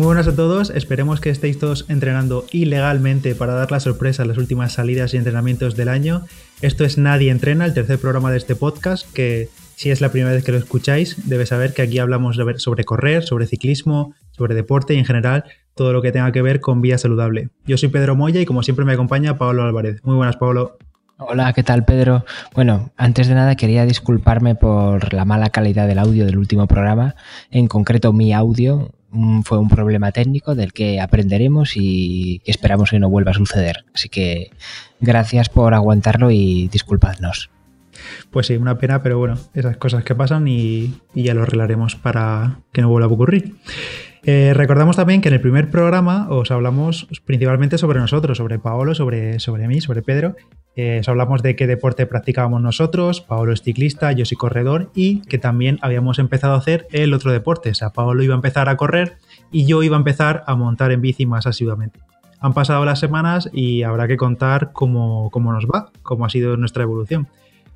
Muy buenas a todos, esperemos que estéis todos entrenando ilegalmente para dar la sorpresa en las últimas salidas y entrenamientos del año. Esto es Nadie Entrena, el tercer programa de este podcast, que si es la primera vez que lo escucháis, debes saber que aquí hablamos sobre correr, sobre ciclismo, sobre deporte y en general todo lo que tenga que ver con vía saludable. Yo soy Pedro Moya y como siempre me acompaña Pablo Álvarez. Muy buenas, Pablo. Hola, ¿qué tal Pedro? Bueno, antes de nada quería disculparme por la mala calidad del audio del último programa, en concreto mi audio fue un problema técnico del que aprenderemos y esperamos que no vuelva a suceder. Así que gracias por aguantarlo y disculpadnos. Pues sí, una pena, pero bueno, esas cosas que pasan y, y ya lo arreglaremos para que no vuelva a ocurrir. Eh, recordamos también que en el primer programa os hablamos principalmente sobre nosotros, sobre Paolo, sobre, sobre mí, sobre Pedro. Eh, os hablamos de qué deporte practicábamos nosotros. Paolo es ciclista, yo soy corredor y que también habíamos empezado a hacer el otro deporte. O sea, Paolo iba a empezar a correr y yo iba a empezar a montar en bici más asiduamente. Han pasado las semanas y habrá que contar cómo, cómo nos va, cómo ha sido nuestra evolución.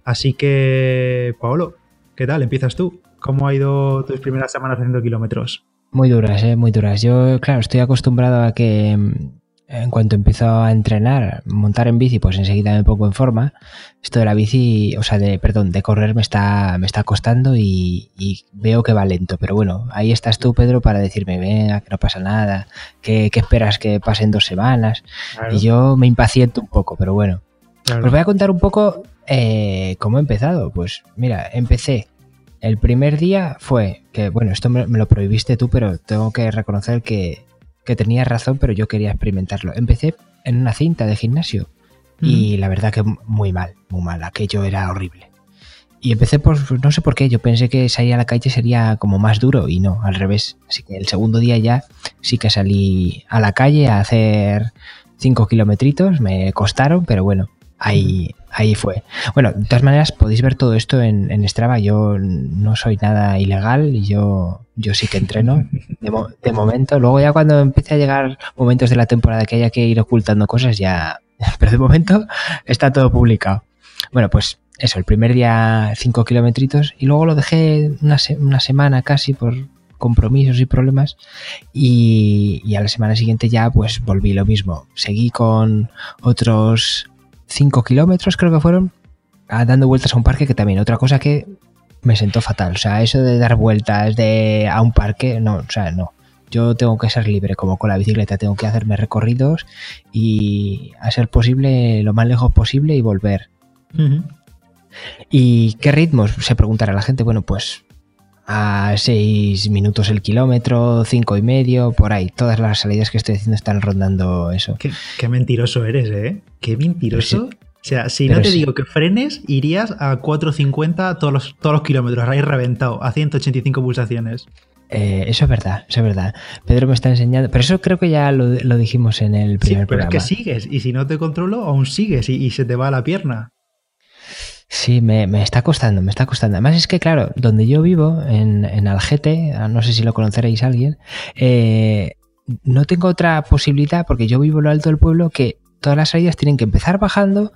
Así que, Paolo, ¿qué tal? Empiezas tú. ¿Cómo ha ido tus primeras semanas haciendo kilómetros? Muy duras, ¿eh? muy duras. Yo, claro, estoy acostumbrado a que mm, en cuanto empiezo a entrenar, montar en bici, pues enseguida me pongo en forma. Esto de la bici, o sea, de, perdón, de correr me está, me está costando y, veo que va lento. Pero bueno, ahí estás tú, Pedro, para decirme, venga, que no pasa nada, que, esperas que pasen dos semanas. Y yo me impaciento un poco, pero bueno. Os voy a contar un poco eh, cómo he empezado. Pues mira, empecé el primer día fue que, bueno, esto me, lo prohibiste tú, pero tengo que reconocer que, que tenías razón, pero yo quería experimentarlo. Empecé en una cinta de gimnasio y la verdad que muy mal, muy mal, aquello era horrible. Y empecé por, no sé por qué, yo pensé que salir a la calle sería como más duro y no, al revés. Así que el segundo día ya sí que salí a la calle a hacer 5 kilometritos, me costaron, pero bueno, ahí, ahí fue. Bueno, de todas maneras podéis ver todo esto en, en Strava. Yo no soy nada ilegal y yo, yo sí que entreno de, momento. Luego ya cuando empiece a llegar momentos de la temporada que haya que ir ocultando cosas ya... Pero de momento está todo publicado. Bueno, pues eso, el primer día 5 kilometritos y luego lo dejé una, una semana casi por compromisos y problemas y, y, a la semana siguiente ya pues volví lo mismo. Seguí con otros 5 kilómetros creo que fueron, dando vueltas a un parque, que también otra cosa que me sentó fatal. O sea, eso de dar vueltas de, a un parque, no, o sea, no. Yo tengo que ser libre, como con la bicicleta, tengo que hacerme recorridos y a ser posible lo más lejos posible y volver. ¿Y qué ritmos? Se preguntará la gente. Bueno, pues a 6 minutos el kilómetro, cinco y medio, por ahí. Todas las salidas que estoy haciendo están rondando eso. Qué, mentiroso eres, ¿eh? Qué mentiroso. o sea, si no te digo que frenes, irías a 4.50 todos los, todos los kilómetros, ahí reventado, a 185 pulsaciones. Eh, eso es verdad, eso es verdad. Pedro me está enseñando, pero eso creo que ya lo, dijimos en el primer sí, pero es que sigues, y si no te controlo, aún sigues y, y se te va la pierna. Sí, me, está costando, me está costando. Además es que, claro, donde yo vivo, en, en Algete, ah, no sé si lo conoceréis alguien, eh, no tengo otra posibilidad, porque yo vivo en lo alto del pueblo, que todas las salidas tienen que empezar bajando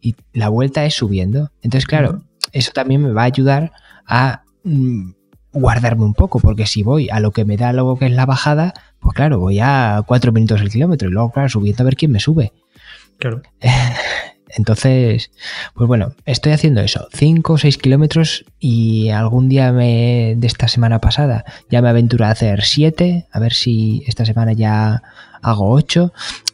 y la vuelta es subiendo. Entonces, claro, eso también me va a ayudar a mm, guardarme un poco, porque si voy a lo que me da luego que es la bajada, pues claro, voy a cuatro minutos el kilómetro y luego, claro, subiendo a ver quién me sube. Claro. Entonces, pues bueno, estoy haciendo eso, 5 o 6 kilómetros y algún día me, de esta semana pasada ya me aventuro a hacer 7, a ver si esta semana ya hago 8.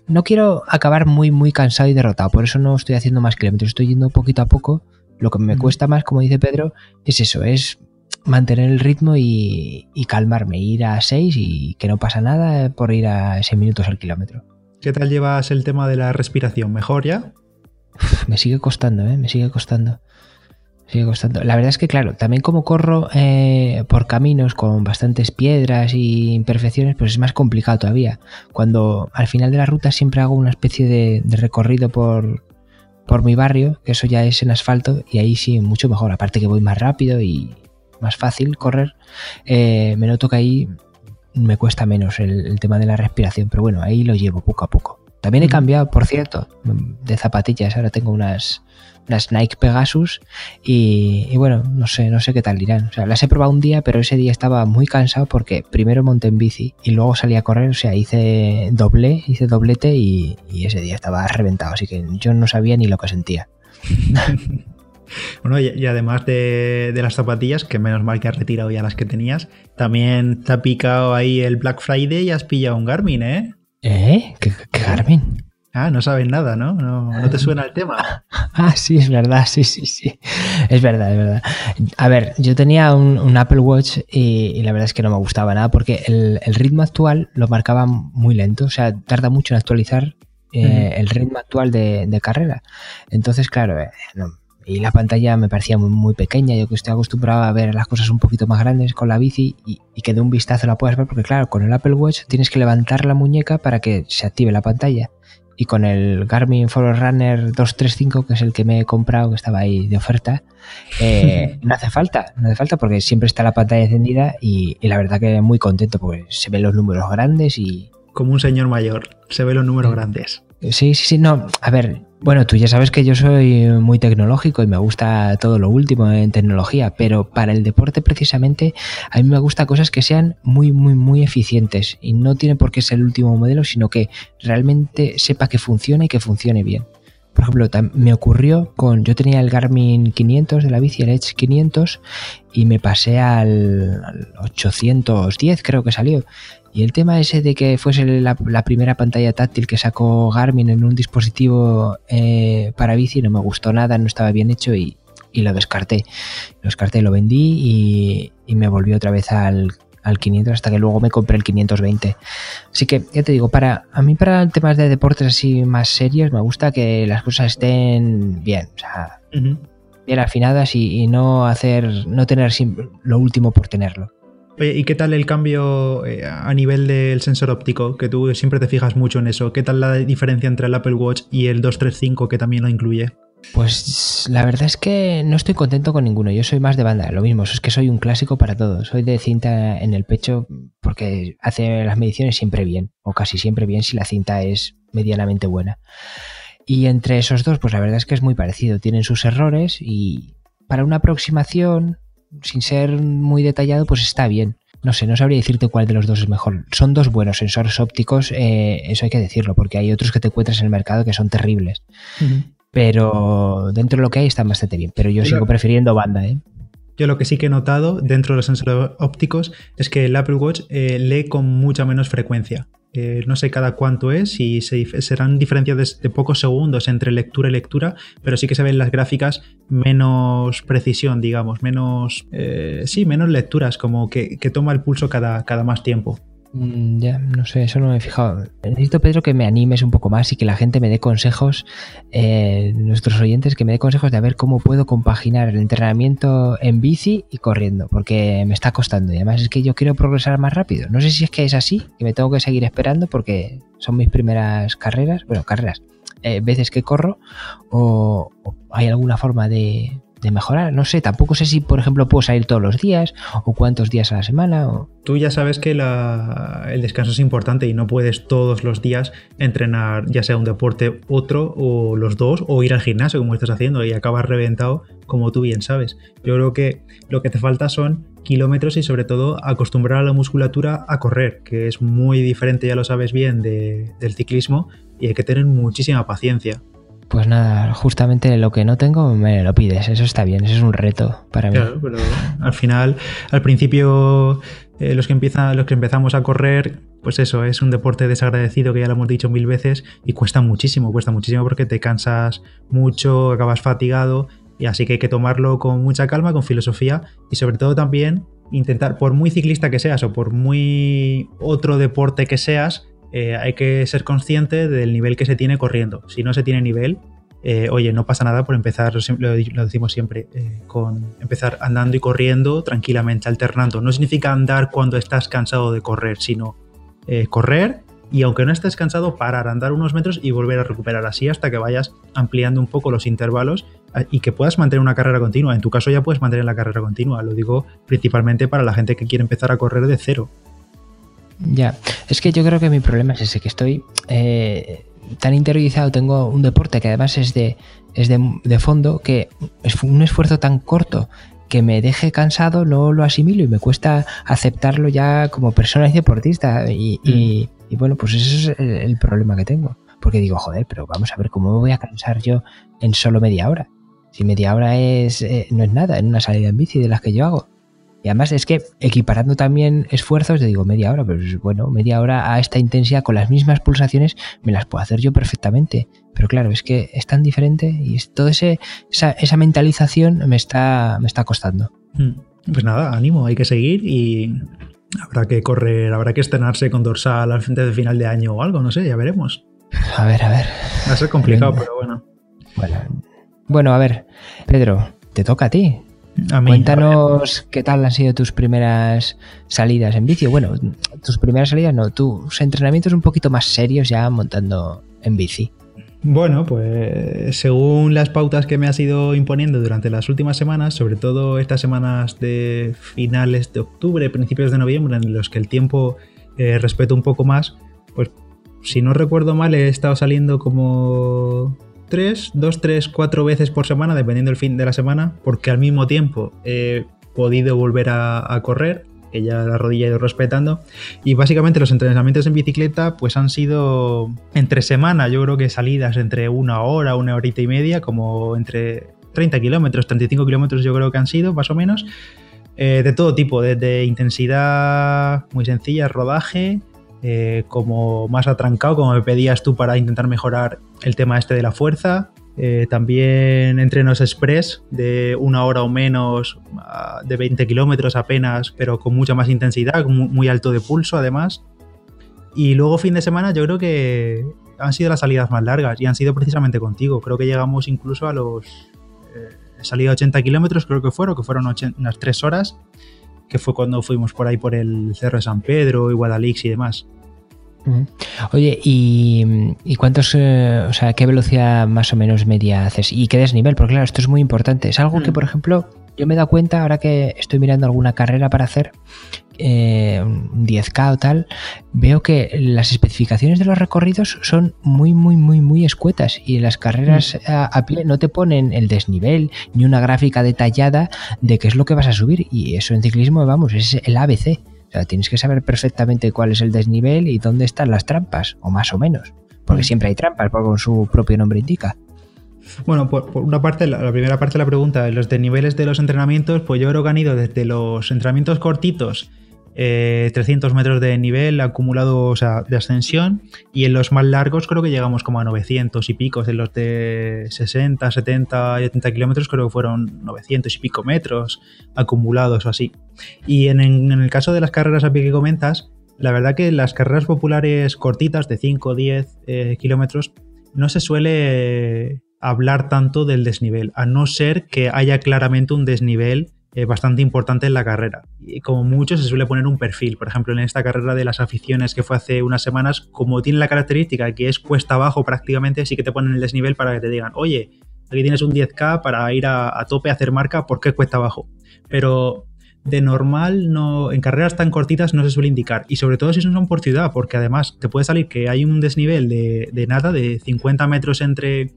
No quiero acabar muy, muy cansado y derrotado, por eso no estoy haciendo más kilómetros, estoy yendo poquito a poco. Lo que me cuesta más, como dice Pedro, es eso, es mantener el ritmo y, y calmarme, ir a 6 y que no pasa nada por ir a 6 minutos al kilómetro. ¿Qué tal llevas el tema de la respiración? ¿Mejor ya? Me sigue costando, ¿eh? Me sigue costando. sigue costando. La verdad es que, claro, también como corro eh, por caminos con bastantes piedras y imperfecciones, pues es más complicado todavía. Cuando al final de la ruta siempre hago una especie de, recorrido por, por mi barrio, que eso ya es en asfalto, y ahí sí, mucho mejor. Aparte que voy más rápido y más fácil correr, eh, me noto que ahí me cuesta menos el tema de la respiración, pero bueno, ahí lo llevo poco a poco También he cambiado, por cierto, de zapatillas. Ahora tengo unas, unas Nike Pegasus y, bueno, no sé, no sé qué tal irán. O sea, las he probado un día, pero ese día estaba muy cansado porque primero monté en bici y luego salí a correr, o sea, hice doble, hice doblete y, ese día estaba reventado, así que yo no sabía ni lo que sentía. Bueno, y, además de, las zapatillas, que menos mal que has retirado ya las que tenías, también te ha picado ahí el Black Friday y has pillado un Garmin, ¿eh? ¿Eh? ¿Qué, Garmin? Ah, no sabes nada, ¿no? ¿no? te suena el tema? Ah, sí, es verdad, sí, sí, sí. Es verdad, es verdad. A ver, yo tenía un, Apple Watch y, la verdad es que no me gustaba nada porque el, ritmo actual lo marcaba muy lento, o sea, tarda mucho en actualizar eh, el ritmo actual de, carrera. Entonces, claro, eh, y la pantalla me parecía muy, pequeña, yo que estoy acostumbrado a ver las cosas un poquito más grandes con la bici y, y, que de un vistazo la puedas ver, porque claro, con el Apple Watch tienes que levantar la muñeca para que se active la pantalla. Y con el Garmin Forerunner 235, que es el que me he comprado, que estaba ahí de oferta, eh, no hace falta, no hace falta porque siempre está la pantalla encendida y, la verdad que muy contento porque se ven los números grandes y... Como un señor mayor, se ven los números grandes. Sí, sí, sí, no, a ver, bueno, tú ya sabes que yo soy muy tecnológico y me gusta todo lo último en tecnología, pero para el deporte precisamente a mí me gusta cosas que sean muy, muy, muy eficientes y no tiene por qué ser el último modelo, sino que realmente sepa que funcione y que funcione bien. Por ejemplo, me ocurrió con, yo tenía el Garmin 500 de la bici, el Edge 500, y me pasé al, al 810 creo que salió. Y el tema ese de que fuese la, primera pantalla táctil que sacó Garmin en un dispositivo eh, para bici no me gustó nada, no estaba bien hecho y, lo descarté. Lo descarté, lo vendí y, me volví otra vez al, 500 hasta que luego me compré el 520. Así que ya te digo, para a mí para temas de deportes así más serios me gusta que las cosas estén bien, o sea, bien afinadas y, y, no hacer no tener lo último por tenerlo. Oye, ¿y qué tal el cambio eh, a nivel del sensor óptico? Que tú siempre te fijas mucho en eso. ¿Qué tal la diferencia entre el Apple Watch y el 235 que también lo incluye? Pues la verdad es que no estoy contento con ninguno. Yo soy más de banda, lo mismo. Es que soy un clásico para todo. Soy de cinta en el pecho porque hace las mediciones siempre bien, o casi siempre bien si la cinta es medianamente buena. Y entre esos dos, pues la verdad es que es muy parecido. Tienen sus errores y para una aproximación sin ser muy detallado, pues está bien. No sé, no sabría decirte cuál de los dos es mejor. Son dos buenos sensores ópticos, eh, eso hay que decirlo, porque hay otros que te encuentras en el mercado que son terribles. Pero dentro de lo que hay están bastante bien. Pero yo sigo prefiriendo banda, ¿eh? Yo lo que sí que he notado dentro de los sensores ópticos es que el Apple Watch eh, lee con mucha menos frecuencia. Eh, no sé cada cuánto es y serán diferencias de, pocos segundos entre lectura y lectura, pero sí que se ven las gráficas menos precisión, digamos, menos, eh, sí, menos lecturas, como que, toma el pulso cada, cada más tiempo. Mm, ya, no sé, eso no me he fijado. Necesito, Pedro, que me animes un poco más y que la gente me dé consejos, eh, nuestros oyentes, que me dé consejos de ver cómo puedo compaginar el entrenamiento en bici y corriendo, porque me está costando. Y además es que yo quiero progresar más rápido. No sé si es que es así, que me tengo que seguir esperando porque son mis primeras carreras, bueno, carreras, eh, veces que corro, o hay alguna forma de, de mejorar. No sé, tampoco sé si, por ejemplo, puedo salir todos los días o cuántos días a la semana. O... Tú ya sabes que el descanso es importante y no puedes todos los días entrenar ya sea un deporte, otro o los dos o ir al gimnasio como estás haciendo y acabas reventado como tú bien sabes. Yo creo que lo que te falta son kilómetros y sobre todo acostumbrar a la musculatura a correr, que es muy diferente, ya lo sabes bien, del ciclismo y hay que tener muchísima paciencia. Pues nada, justamente lo que no tengo me lo pides, eso está bien, eso es un reto para mí. Claro, pero al final, al principio, eh, los, que empiezan, los que empezamos a correr, pues eso, es un deporte desagradecido que ya lo hemos dicho mil veces y cuesta muchísimo, cuesta muchísimo porque te cansas mucho, acabas fatigado y así que hay que tomarlo con mucha calma, con filosofía y sobre todo también intentar, por muy ciclista que seas o por muy otro deporte que seas, eh, hay que ser consciente del nivel que se tiene corriendo. Si no se tiene nivel, eh, oye, no pasa nada por empezar, lo, decimos siempre, eh, con empezar andando y corriendo tranquilamente, alternando. No significa andar cuando estás cansado de correr, sino correr y aunque no estés cansado, parar, andar unos metros y volver a recuperar así hasta que vayas ampliando un poco los intervalos y que puedas mantener una carrera continua. En tu caso ya puedes mantener la carrera continua, lo digo principalmente para la gente que quiere empezar a correr de cero. Ya, es que yo creo que mi problema es ese, que estoy... Eh, tan interiorizado tengo un deporte que además es de, es de, fondo, que es un esfuerzo tan corto que me deje cansado, no lo asimilo y me cuesta aceptarlo ya como persona y deportista. Y, mm. bueno, pues ese es el, problema que tengo. Porque digo, joder, pero vamos a ver cómo me voy a cansar yo en solo media hora. Si media hora es, eh, no es nada en una salida en bici de las que yo hago. Y además es que equiparando también esfuerzos, te digo media hora, pero bueno, media hora a esta intensidad con las mismas pulsaciones me las puedo hacer yo perfectamente. Pero claro, es que es tan diferente y todo ese, esa, mentalización me está, me está costando. Hmm. Pues nada, ánimo, hay que seguir y habrá que correr, habrá que estrenarse con dorsal al frente de final de año o algo, no sé, ya veremos. A ver, a ver. Va a ser complicado, pero bueno. Bueno, bueno a ver, Pedro, te toca a ti. Cuéntanos qué tal han sido tus primeras salidas en bici. Bueno, tus primeras salidas no, tus entrenamientos un poquito más serios ya montando en bici. Bueno, pues según las pautas que me has ido imponiendo durante las últimas semanas, sobre todo estas semanas de finales de octubre, principios de noviembre, en los que el tiempo eh, respeto un poco más, pues si no recuerdo mal he estado saliendo como tres, dos, tres, cuatro veces por semana, dependiendo del fin de la semana, porque al mismo tiempo he podido volver a, correr, que ya la rodilla he ido respetando. Y básicamente los entrenamientos en bicicleta pues han sido entre semana, yo creo que salidas entre una hora, una horita y media, como entre 30 kilómetros, 35 kilómetros yo creo que han sido, más o menos. Eh, de todo tipo, desde intensidad muy sencilla, rodaje, eh, como más atrancado, como me pedías tú para intentar mejorar el tema este de la fuerza. Eh, también entrenos express de una hora o menos, de 20 kilómetros apenas, pero con mucha más intensidad, muy alto de pulso además. Y luego fin de semana yo creo que han sido las salidas más largas y han sido precisamente contigo. Creo que llegamos incluso a los... Eh, salida 80 kilómetros creo que fueron, que fueron unas 3 horas, que fue cuando fuimos por ahí por el Cerro de San Pedro y Guadalix y demás. Oye, ¿y, cuántos, eh, o sea, qué velocidad más o menos media haces? ¿Y qué desnivel? Porque claro, esto es muy importante. Es algo que, mm. por ejemplo, yo me he dado cuenta ahora que estoy mirando alguna carrera para hacer, eh, un 10K o tal, veo que las especificaciones de los recorridos son muy, muy, muy, muy escuetas y las carreras mm. a, pie no te ponen el desnivel ni una gráfica detallada de qué es lo que vas a subir y eso en ciclismo, vamos, es el ABC tienes que saber perfectamente cuál es el desnivel y dónde están las trampas, o más o menos. Porque mm. siempre hay trampas, como su propio nombre indica. Bueno, por, una parte, la, primera parte de la pregunta, los desniveles de los entrenamientos, pues yo creo que han ido desde los entrenamientos cortitos 300 eh, metros de nivel acumulado, o sea, de ascensión, y en los más largos creo que llegamos como a 900 y pico, en los de 60, 70 y 80 kilómetros creo que fueron 900 y pico metros acumulados o así. Y en, el caso de las carreras a pie que comentas, la verdad que las carreras populares cortitas de 5 o 10 eh, kilómetros no se suele hablar tanto del desnivel, a no ser que haya claramente un desnivel eh, bastante importante en la carrera. Y como mucho se suele poner un perfil. Por ejemplo, en esta carrera de las aficiones que fue hace unas semanas, como tiene la característica que es cuesta abajo prácticamente, sí que te ponen el desnivel para que te digan, oye, aquí tienes un 10K para ir a, tope a hacer marca, ¿por qué cuesta abajo? Pero de normal no en carreras tan cortitas no se suele indicar y sobre todo si son por ciudad porque además te puede salir que hay un desnivel de, de nada de 50 metros entre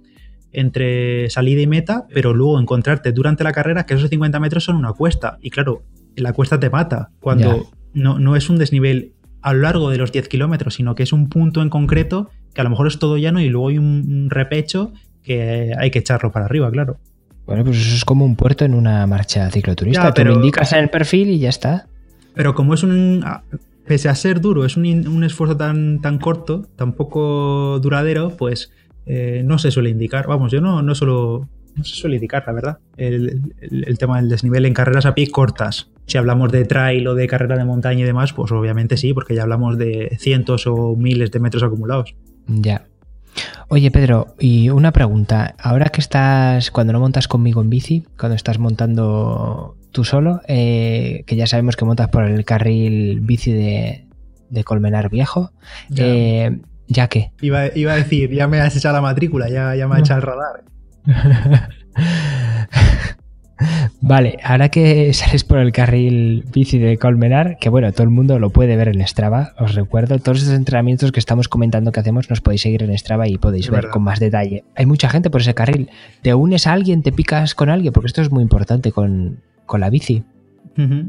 entre salida y meta, pero luego encontrarte durante la carrera que esos 50 metros son una cuesta. Y claro, la cuesta te mata cuando no, no, es un desnivel a lo largo de los 10 kilómetros, sino que es un punto en concreto que a lo mejor es todo llano y luego hay un, repecho que hay que echarlo para arriba, claro. Bueno, pues eso es como un puerto en una marcha cicloturista. pero, lo indicas en el perfil y ya está. Pero como es un. Pese a ser duro, es un, un esfuerzo tan, tan corto, tan poco duradero, pues eh, no se suele indicar. Vamos, yo no, no solo no se suele indicar, la verdad, el, tema del desnivel en carreras a pie cortas. Si hablamos de trail o de carrera de montaña y demás, pues obviamente sí, porque ya hablamos de cientos o miles de metros acumulados. Ya. Oye, Pedro, y una pregunta. Ahora que estás, cuando no montas conmigo en bici, cuando estás montando tú solo, eh, que ya sabemos que montas por el carril bici de, Colmenar Viejo, eh, ¿Ya qué? Iba, a decir, ya me has echado la matrícula, ya, ya me ha echado el radar. Vale, ahora que sales por el carril bici de Colmenar, que bueno, todo el mundo lo puede ver en Strava, os recuerdo, todos esos entrenamientos que estamos comentando que hacemos nos podéis seguir en Strava y podéis ver con más detalle. Hay mucha gente por ese carril. ¿Te unes a alguien, te picas con alguien? Porque esto es muy importante con, con la bici.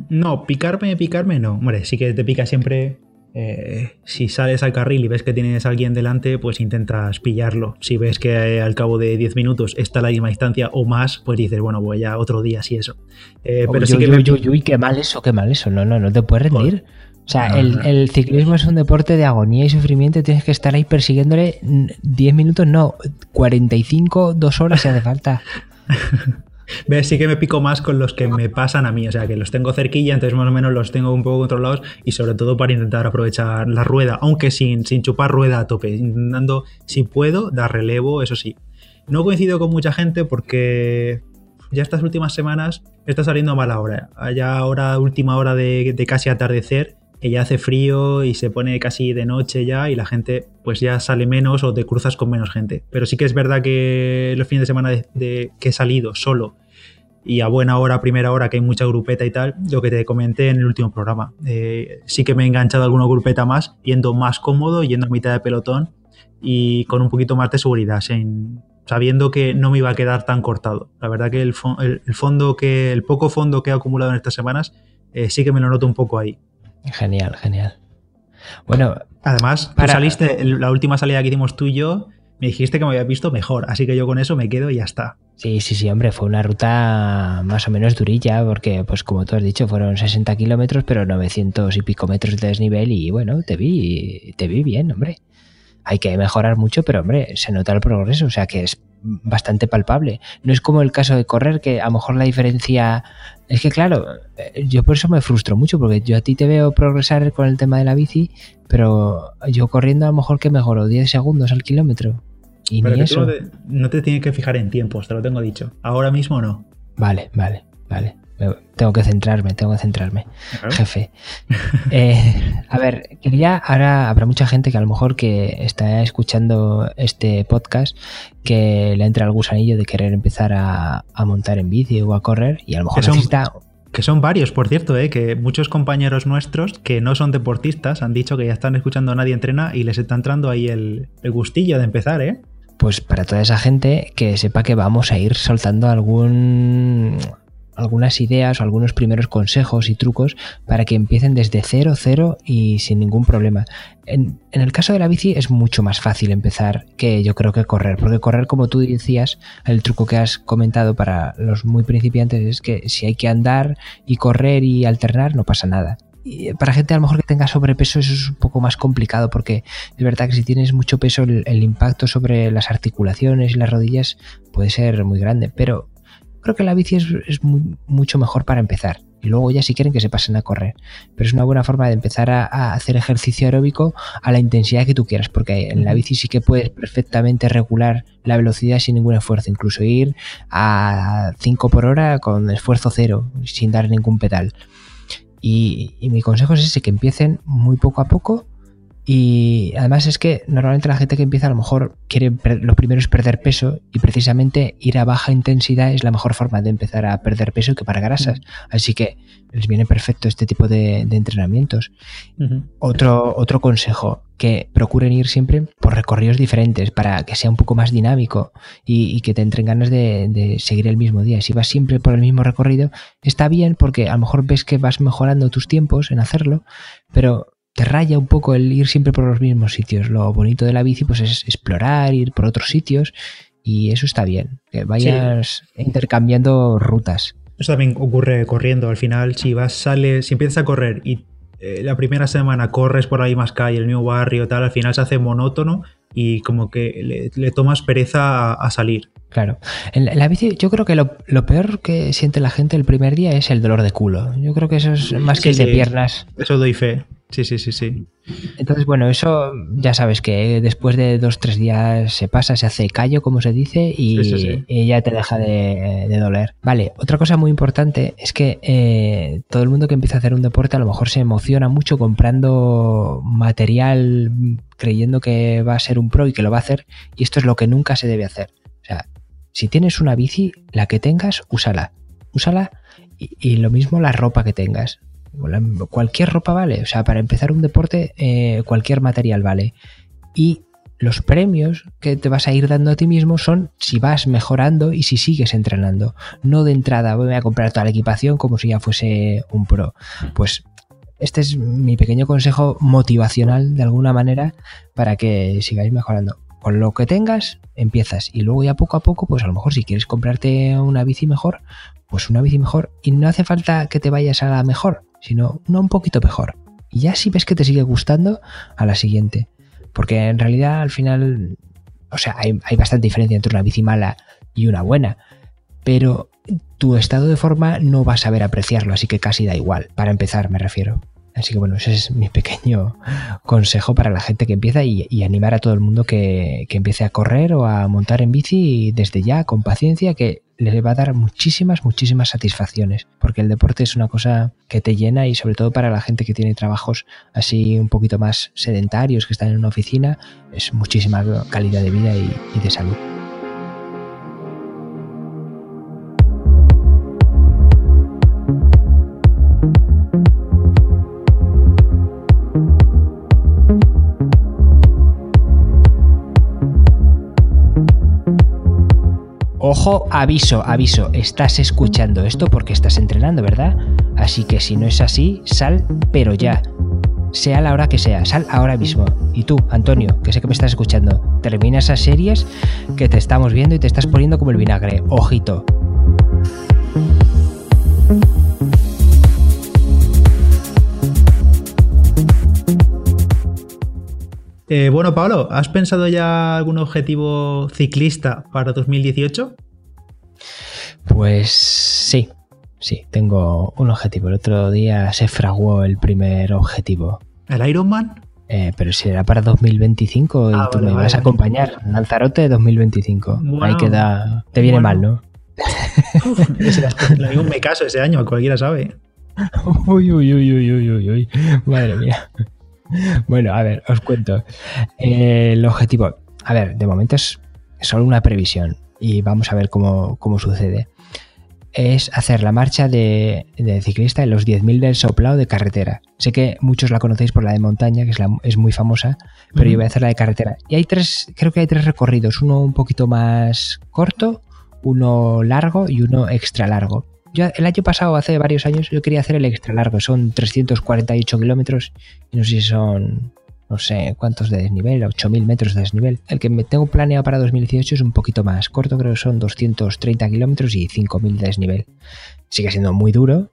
No, picarme, picarme no. Hombre, sí que te pica siempre eh, si sales al carril y ves que tienes a alguien delante, pues intentas pillarlo. Si ves que eh, al cabo de 10 minutos está a la misma distancia o más, pues dices, bueno, voy a otro día, si eso. Eh, pero sí que qué mal eso, qué mal eso. No, no, no te puedes rendir. O sea, el, ciclismo es un deporte de agonía y sufrimiento. Tienes que estar ahí persiguiéndole 10 minutos, no, 45, 2 horas si hace falta. ¿Ves? Sí que me pico más con los que me pasan a mí, o sea, que los tengo cerquilla, entonces más o menos los tengo un poco controlados y sobre todo para intentar aprovechar la rueda, aunque sin, sin chupar rueda a tope, intentando, si puedo, dar relevo, eso sí. No coincido con mucha gente porque ya estas últimas semanas está saliendo a mala hora. Ya ahora, última hora de, de casi atardecer, que ya hace frío y se pone casi de noche ya y la gente pues ya sale menos o te cruzas con menos gente. Pero sí que es verdad que los fines de semana de, que he salido solo y a buena hora, primera hora, que hay mucha grupeta y tal, lo que te comenté en el último programa. Eh, sí que me he enganchado a alguna grupeta más, yendo más cómodo, yendo a mitad de pelotón y con un poquito más de seguridad, sabiendo que no me iba a quedar tan cortado. La verdad que el, fondo que, el poco fondo que he acumulado en estas semanas, eh, sí que me lo noto un poco ahí. Genial, genial. Bueno, además, tú saliste, la última salida que hicimos tú y yo, me dijiste que me había visto mejor, así que yo con eso me quedo y ya está. Sí, sí, sí, hombre, fue una ruta más o menos durilla, porque, pues como tú has dicho, fueron 60 kilómetros, pero 900 y pico metros de desnivel, y bueno, te vi, te vi bien, hombre. Hay que mejorar mucho, pero hombre, se nota el progreso, o sea que es bastante palpable. No es como el caso de correr, que a lo mejor la diferencia es que claro, eh, yo por eso me frustro mucho, porque yo a ti te veo progresar con el tema de la bici, pero yo corriendo a lo mejor que mejoro 10 segundos al kilómetro. Y ni eso. no te tienes que fijar en tiempos, te lo tengo dicho. Ahora mismo no. Vale, vale, vale. Tengo que centrarme, tengo que centrarme, jefe. Eh, a ver, quería, ahora habrá mucha gente que a lo mejor que está escuchando este podcast que le entra el gusanillo de querer empezar a, montar en bici o a correr y a lo mejor necesita... Que son varios, por cierto, ¿eh? que muchos compañeros nuestros que no son deportistas han dicho que ya están escuchando a Nadie Entrena y les está entrando ahí el, el gustillo de empezar, ¿eh? Pues para toda esa gente que sepa que vamos a ir soltando algún algunas ideas o algunos primeros consejos y trucos para que empiecen desde cero, cero y sin ningún problema. En, el caso de la bici es mucho más fácil empezar que yo creo que correr, porque correr, como tú decías, el truco que has comentado para los muy principiantes es que si hay que andar y correr y alternar, no pasa nada. Y para gente a lo mejor que tenga sobrepeso eso es un poco más complicado porque es verdad que si tienes mucho peso el impacto sobre las articulaciones y las rodillas puede ser muy grande, pero Creo que la bici es, mucho mejor para empezar. Y luego ya si quieren que se pasen a correr. Pero es una buena forma de empezar a, hacer ejercicio aeróbico a la intensidad que tú quieras. Porque en la bici sí que puedes perfectamente regular la velocidad sin ningún esfuerzo. Incluso ir a 5 por hora con esfuerzo cero, sin dar ningún pedal. Y, y mi consejo es ese, que empiecen muy poco a poco y además es que normalmente la gente que empieza a lo mejor quiere, lo primero es perder peso y precisamente ir a baja intensidad es la mejor forma de empezar a perder peso que para grasas. Así que les viene perfecto este tipo de, entrenamientos. otro, otro consejo, que procuren ir siempre por recorridos diferentes para que sea un poco más dinámico y, que te entren ganas de, de, seguir el mismo día. Si vas siempre por el mismo recorrido, está bien porque a lo mejor ves que vas mejorando tus tiempos en hacerlo, pero te raya un poco el ir siempre por los mismos sitios. Lo bonito de la bici pues es explorar, ir por otros sitios y eso está bien, que vayas intercambiando rutas. Eso también ocurre corriendo. Al final, si vas, sales, si empiezas a correr y eh, la primera semana corres por ahí más calle, el mismo barrio, tal, al final se hace monótono y como que le, tomas pereza a, salir. Claro. En la, bici, yo creo que lo, peor que siente la gente el primer día es el dolor de culo. Yo creo que eso es más que el de piernas. Eso doy fe. Sí, sí, sí, sí. Entonces, bueno, eso ya sabes que después de dos, tres días se pasa, se hace callo, como se dice, y, ya te deja de, doler. Vale, otra cosa muy importante es que eh, todo el mundo que empieza a hacer un deporte a lo mejor se emociona mucho comprando material creyendo que va a ser un pro y que lo va a hacer, y esto es lo que nunca se debe hacer. O sea, si tienes una bici, la que tengas, úsala úsala y, lo mismo la ropa que tengas. Cualquier ropa vale, o sea, para empezar un deporte, eh, cualquier material vale. Y los premios que te vas a ir dando a ti mismo son si vas mejorando y si sigues entrenando. No de entrada voy a comprar toda la equipación como si ya fuese un pro. Pues este es mi pequeño consejo motivacional de alguna manera para que sigáis mejorando. Con lo que tengas, empiezas y luego ya poco a poco, pues a lo mejor si quieres comprarte una bici mejor, pues una bici mejor y no hace falta que te vayas a la mejor, sino una un poquito mejor. Y ya si ves que te sigue gustando, a la siguiente. Porque en realidad al final, o sea, hay, bastante diferencia entre una bici mala y una buena. Pero tu estado de forma no vas a saber apreciarlo, así que casi da igual. Para empezar, me refiero. Así que bueno, ese es mi pequeño consejo para la gente que empieza y, animar a todo el mundo que, que, empiece a correr o a montar en bici desde ya, con paciencia, que le va a dar muchísimas, muchísimas satisfacciones, porque el deporte es una cosa que te llena y sobre todo para la gente que tiene trabajos así un poquito más sedentarios, que están en una oficina, es muchísima calidad de vida y, y de salud. Ojo, aviso, aviso, estás escuchando esto porque estás entrenando, ¿verdad? Así que si no es así, sal, pero ya. Sea la hora que sea, sal ahora mismo. Y tú, Antonio, que sé que me estás escuchando, termina esas series que te estamos viendo y te estás poniendo como el vinagre. Ojito. Eh, bueno, Pablo, ¿has pensado ya algún objetivo ciclista para 2018? Pues sí, sí, tengo un objetivo. El otro día se fraguó el primer objetivo. ¿El Ironman? Eh, pero si era para 2025 y ah, tú me vas a acompañar. Lanzarote 2025. Ahí queda. Te viene mal, ¿no? Lo me caso ese año, cualquiera sabe. Uy, uy, uy, uy, uy, uy, uy. Madre mía. Bueno, a ver, os cuento. Eh, el objetivo, a ver, de momento es solo una previsión y vamos a ver cómo, sucede. Es hacer la marcha de, ciclista en los 10.000 del soplado de carretera. Sé que muchos la conocéis por la de montaña, que es, es muy famosa, pero yo voy a hacer la de carretera. Y hay tres, creo que hay tres recorridos, uno un poquito más corto, uno largo y uno extra largo el año pasado, hace varios años, yo quería hacer el extra largo, son 348 kilómetros y no sé si son, no sé cuántos de desnivel, 8.000 metros de desnivel. El que me tengo planeado para 2018 es un poquito más corto, creo que son 230 kilómetros y 5.000 de desnivel. Sigue siendo muy duro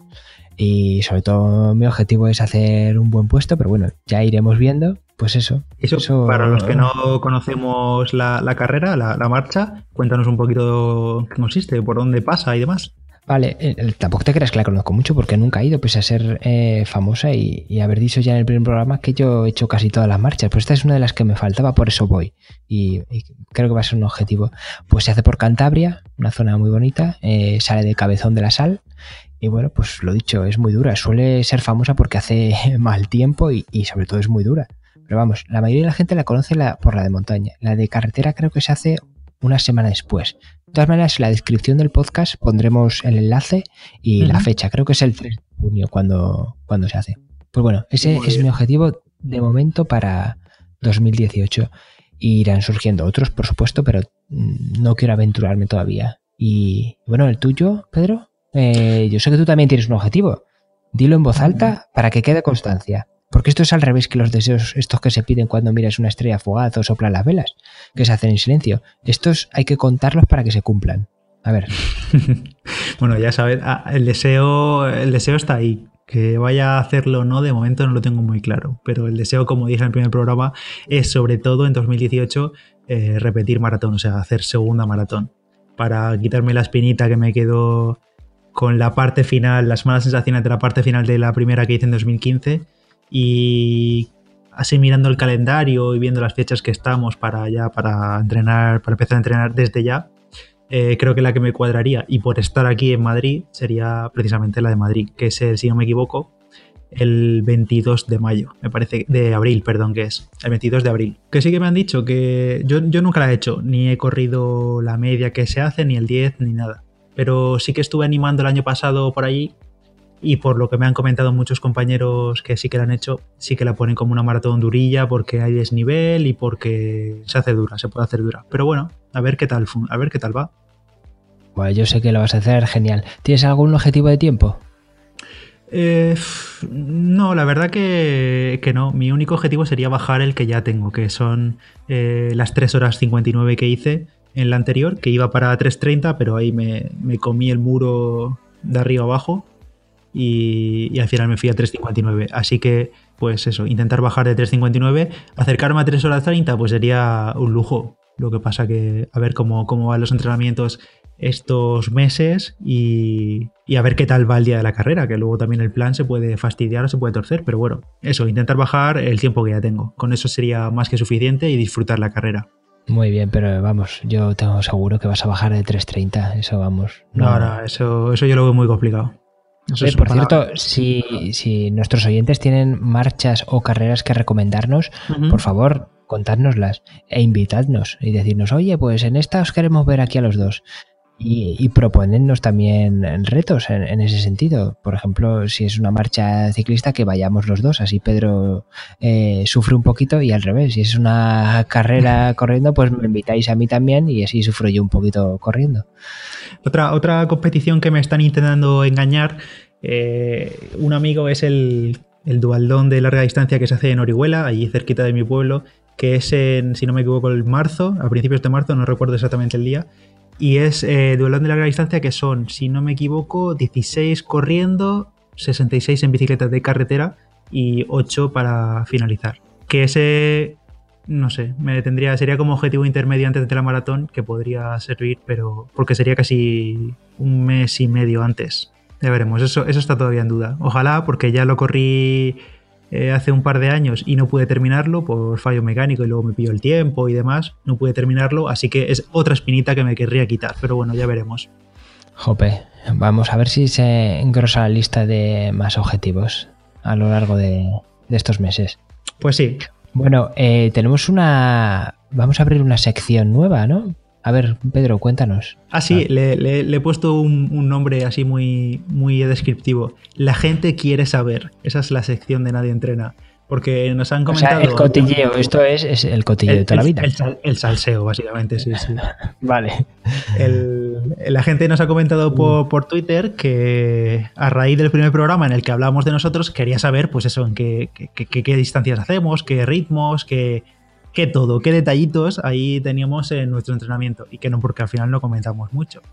y sobre todo mi objetivo es hacer un buen puesto, pero bueno, ya iremos viendo. Pues eso. Eso, para los que no conocemos la, carrera, la, la, marcha, cuéntanos un poquito qué consiste, por dónde pasa y demás. Vale, eh, tampoco te creas que la conozco mucho porque nunca he ido, pese a ser eh, famosa y, haber dicho ya en el primer programa que yo he hecho casi todas las marchas, pero esta es una de las que me faltaba, por eso voy. Y, creo que va a ser un objetivo. Pues se hace por Cantabria, una zona muy bonita, eh, sale de Cabezón de la Sal. Y bueno, pues lo dicho, es muy dura. Suele ser famosa porque hace mal tiempo y, sobre todo es muy dura. Pero vamos, la mayoría de la gente la conoce por la de montaña. La de carretera creo que se hace una semana después. De todas maneras, en la descripción del podcast pondremos el enlace y la fecha. Creo que es el 3 de junio cuando, cuando se hace. Pues bueno, ese es mi objetivo de momento para 2018. Irán surgiendo otros, por supuesto, pero mm, no quiero aventurarme todavía. Y bueno, el tuyo, Pedro. Eh, yo sé que tú también tienes un objetivo. Dilo en voz alta para que quede constancia. Porque esto es al revés que los deseos, estos que se piden cuando miras una estrella fugaz o soplan las velas, que se hacen en silencio. Estos hay que contarlos para que se cumplan. A ver. bueno, ya sabes, ah, el deseo, el deseo está ahí. Que vaya a hacerlo o no, de momento no lo tengo muy claro. Pero el deseo, como dije en el primer programa, es sobre todo en 2018 eh, repetir maratón, o sea, hacer segunda maratón. Para quitarme la espinita que me quedó con la parte final, las malas sensaciones de la parte final de la primera que hice en 2015 y así mirando el calendario y viendo las fechas que estamos para ya, para entrenar, para empezar a entrenar desde ya, eh, creo que la que me cuadraría y por estar aquí en Madrid sería precisamente la de Madrid, que es, si no me equivoco, el 22 de mayo, me parece, de abril, perdón, que es, el 22 de abril. Que sí que me han dicho que yo, yo nunca la he hecho, ni he corrido la media que se hace, ni el 10, ni nada. pero sí que estuve animando el año pasado por allí y por lo que me han comentado muchos compañeros que sí que la han hecho, sí que la ponen como una maratón durilla porque hay desnivel y porque se hace dura, se puede hacer dura. Pero bueno, a ver qué tal, a ver qué tal va. Bueno, yo sé que lo vas a hacer genial. ¿Tienes algún objetivo de tiempo? Eh, no, la verdad que, no. Mi único objetivo sería bajar el que ya tengo, que son eh, las 3 horas 59 que hice en la anterior, que iba para 3.30, pero ahí me, me comí el muro de arriba abajo y, al final me fui a 3.59. Así que, pues eso, intentar bajar de 3.59, acercarme a 3 horas 30, pues sería un lujo. Lo que pasa que a ver cómo, cómo van los entrenamientos estos meses y, y, a ver qué tal va el día de la carrera, que luego también el plan se puede fastidiar o se puede torcer, pero bueno, eso, intentar bajar el tiempo que ya tengo. Con eso sería más que suficiente y disfrutar la carrera. Muy bien, pero vamos, yo tengo seguro que vas a bajar de 3.30, eso vamos. No, no, eso, eso yo lo veo muy complicado por cierto, si, nuestros oyentes tienen marchas o carreras que recomendarnos, por favor, contádnoslas e invitadnos y decirnos, oye, pues en esta os queremos ver aquí a los dos y, y proponernos también retos en, ese sentido. Por ejemplo, si es una marcha ciclista, que vayamos los dos, así Pedro eh, sufre un poquito y al revés. Si es una carrera corriendo, pues me invitáis a mí también y así sufro yo un poquito corriendo. Otra, otra competición que me están intentando engañar, eh, un amigo es el, el dualdón de larga distancia que se hace en Orihuela, allí cerquita de mi pueblo, que es en, si no me equivoco, el marzo, a principios de marzo, no recuerdo exactamente el día, y es eh, duelón de larga distancia que son, si no me equivoco, 16 corriendo, 66 en bicicleta de carretera y 8 para finalizar. Que ese, no sé, me tendría, sería como objetivo intermedio antes de la maratón que podría servir, pero porque sería casi un mes y medio antes. Ya veremos, eso, eso está todavía en duda. Ojalá, porque ya lo corrí eh, hace un par de años y no pude terminarlo por fallo mecánico y luego me pilló el tiempo y demás, no pude terminarlo, así que es otra espinita que me querría quitar, pero bueno, ya veremos. Jope, vamos a ver si se engrosa la lista de más objetivos a lo largo de, estos meses. Pues sí. Bueno, eh, tenemos una... Vamos a abrir una sección nueva, ¿no? A ver, Pedro, cuéntanos. Ah, sí, ah. Le, he puesto un, nombre así muy, muy descriptivo. La gente quiere saber. Esa es la sección de Nadie Entrena. Porque nos han comentado. el cotilleo, esto es, el cotilleo de toda la vida. El, salseo, básicamente, sí, sí. vale. la gente nos ha comentado por, por, Twitter que a raíz del primer programa en el que hablamos de nosotros, quería saber, pues eso, en qué, qué distancias hacemos, qué ritmos, qué, qué todo, qué detallitos ahí teníamos en nuestro entrenamiento y que no, porque al final no comentamos mucho.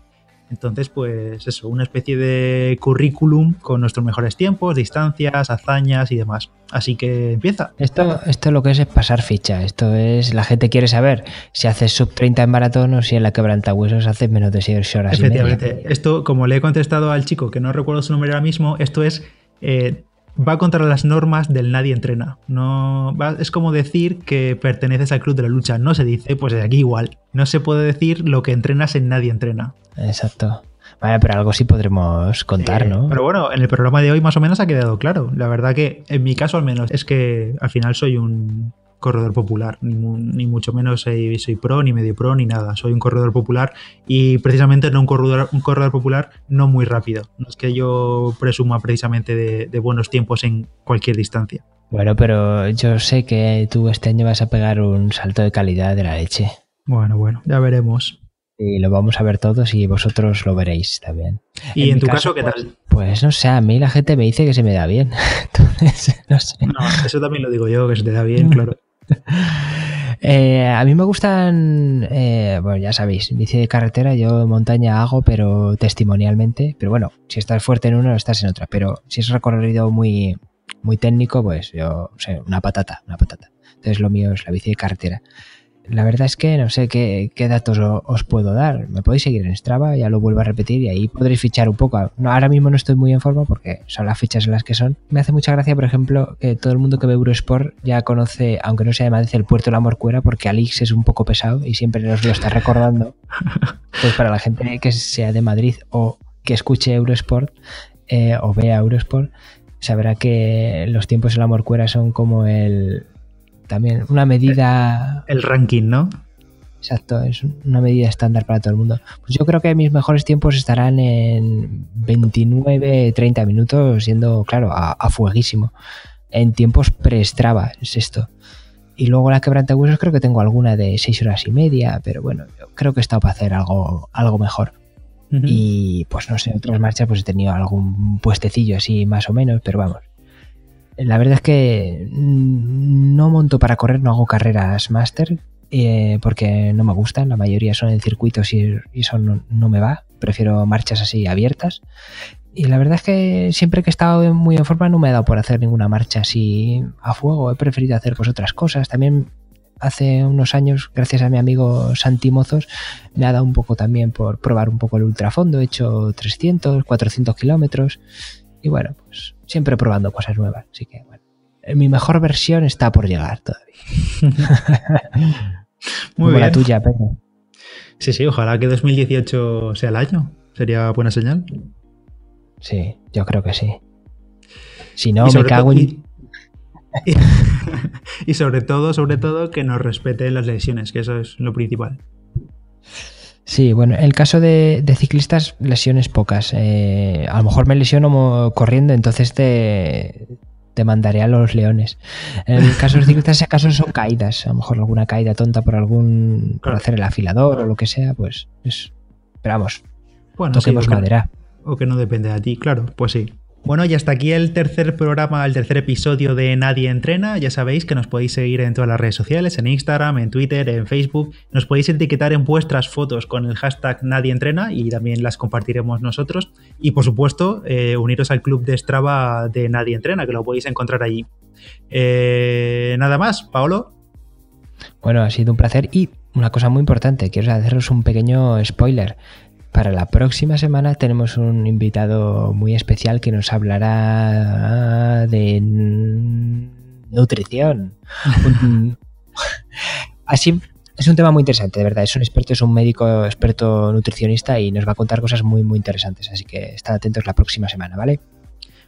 Entonces, pues eso, una especie de currículum con nuestros mejores tiempos, distancias, hazañas y demás. Así que empieza. Esto, esto lo que es es pasar ficha. Esto es, la gente quiere saber si haces sub 30 en maratón o si en la quebrantahuesos haces menos de 6 horas. Efectivamente. Esto, como le he contestado al chico, que no recuerdo su nombre ahora mismo, esto es eh, va contra las normas del nadie entrena. No, es como decir que perteneces al club de la lucha. No se dice, pues aquí igual. No se puede decir lo que entrenas en nadie entrena. Exacto. Vale, pero algo sí podremos contar, eh, ¿no? Pero bueno, en el programa de hoy más o menos ha quedado claro. La verdad que en mi caso al menos es que al final soy un corredor popular, ni, mucho menos soy, soy, pro, ni medio pro, ni nada. Soy un corredor popular y precisamente no un corredor, un corredor popular no muy rápido. No es que yo presuma precisamente de, buenos tiempos en cualquier distancia. Bueno, pero yo sé que tú este año vas a pegar un salto de calidad de la leche. Bueno, bueno, ya veremos. Y lo vamos a ver todos y vosotros lo veréis también. ¿Y en, tu caso, qué tal? Pues, pues, no sé, a mí la gente me dice que se me da bien. Entonces, no sé. No, eso también lo digo yo, que se te da bien, claro. Eh, a mí me gustan, eh, bueno, ya sabéis, bici de carretera, yo montaña hago, pero testimonialmente. Pero bueno, si estás fuerte en una, estás en otra. Pero si es recorrido muy, muy técnico, pues yo, sé, una patata, una patata. Entonces lo mío es la bici de carretera. La verdad es que no sé qué, datos os puedo dar. Me podéis seguir en Strava, ya lo vuelvo a repetir y ahí podréis fichar un poco. No, ahora mismo no estoy muy en forma porque son las fichas en las que son. Me hace mucha gracia, por ejemplo, que todo el mundo que ve Eurosport ya conoce, aunque no sea de Madrid, el puerto de la Morcuera porque Alix es un poco pesado y siempre nos lo está recordando. Pues para la gente que sea de Madrid o que escuche Eurosport eh, o vea Eurosport, sabrá que los tiempos en la Morcuera son como el también una medida... El ranking, ¿no? exacto, es una medida estándar para todo el mundo. Pues yo creo que mis mejores tiempos estarán en 29, 30 minutos, siendo, claro, a, fueguísimo. En tiempos pre-Strava, es esto. Y luego la quebrantahuesos creo que tengo alguna de 6 horas y media, pero bueno, yo creo que he estado para hacer algo, algo mejor. Y pues no sé, otras marchas pues he tenido algún puestecillo así más o menos, pero vamos. La verdad es que no monto para correr, no hago carreras máster, eh, porque no me gustan, la mayoría son en circuitos y, eso no, me va, prefiero marchas así abiertas. Y la verdad es que siempre que he estado muy en forma no me he dado por hacer ninguna marcha así a fuego, he preferido hacer pues otras cosas. También hace unos años, gracias a mi amigo Santi Mozos, me ha dado un poco también por probar un poco el ultrafondo, he hecho 300, 400 kilómetros y bueno, pues siempre probando cosas nuevas. Así que bueno, mi mejor versión está por llegar todavía. Muy bien. la tuya, Pedro. Sí, sí, ojalá que 2018 sea el año. Sería buena señal. Sí, yo creo que sí. Si no, me cago en. Y, sobre todo, sobre todo, que nos respeten las lesiones, que eso es lo principal. Sí, bueno, en el caso de, ciclistas, lesiones pocas. Eh, a lo mejor me lesiono corriendo, entonces te, te mandaré a los leones. En el caso de los ciclistas, ese caso son caídas. A lo mejor alguna caída tonta por algún. por hacer el afilador o lo que sea, pues. Es, esperamos. Bueno, toquemos madera. o que no depende de ti, claro, pues sí. Bueno, y hasta aquí el tercer programa, el tercer episodio de Nadie Entrena. Ya sabéis que nos podéis seguir en todas las redes sociales, en Instagram, en Twitter, en Facebook. Nos podéis etiquetar en vuestras fotos con el hashtag Nadie Entrena y también las compartiremos nosotros. Y por supuesto, eh, uniros al club de Strava de Nadie Entrena, que lo podéis encontrar allí. Eh, nada más, Paolo. Bueno, ha sido un placer y una cosa muy importante, quiero haceros un pequeño spoiler. Para la próxima semana tenemos un invitado muy especial que nos hablará de nutrición. Así es un tema muy interesante, de verdad. Es un experto, es un médico experto nutricionista y nos va a contar cosas muy, muy interesantes. Así que estad atentos la próxima semana, ¿vale?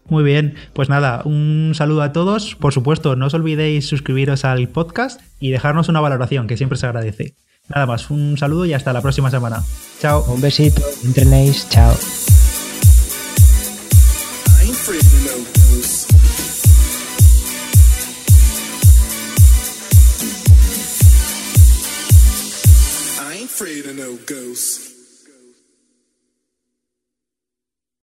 Muy bien, pues nada, un saludo a todos. Por supuesto, no os olvidéis suscribiros al podcast y dejarnos una valoración, que siempre se agradece. Nada más, un saludo y hasta la próxima semana. Chao. Un besito, entrenéis, chao. I ain't afraid of no ghosts.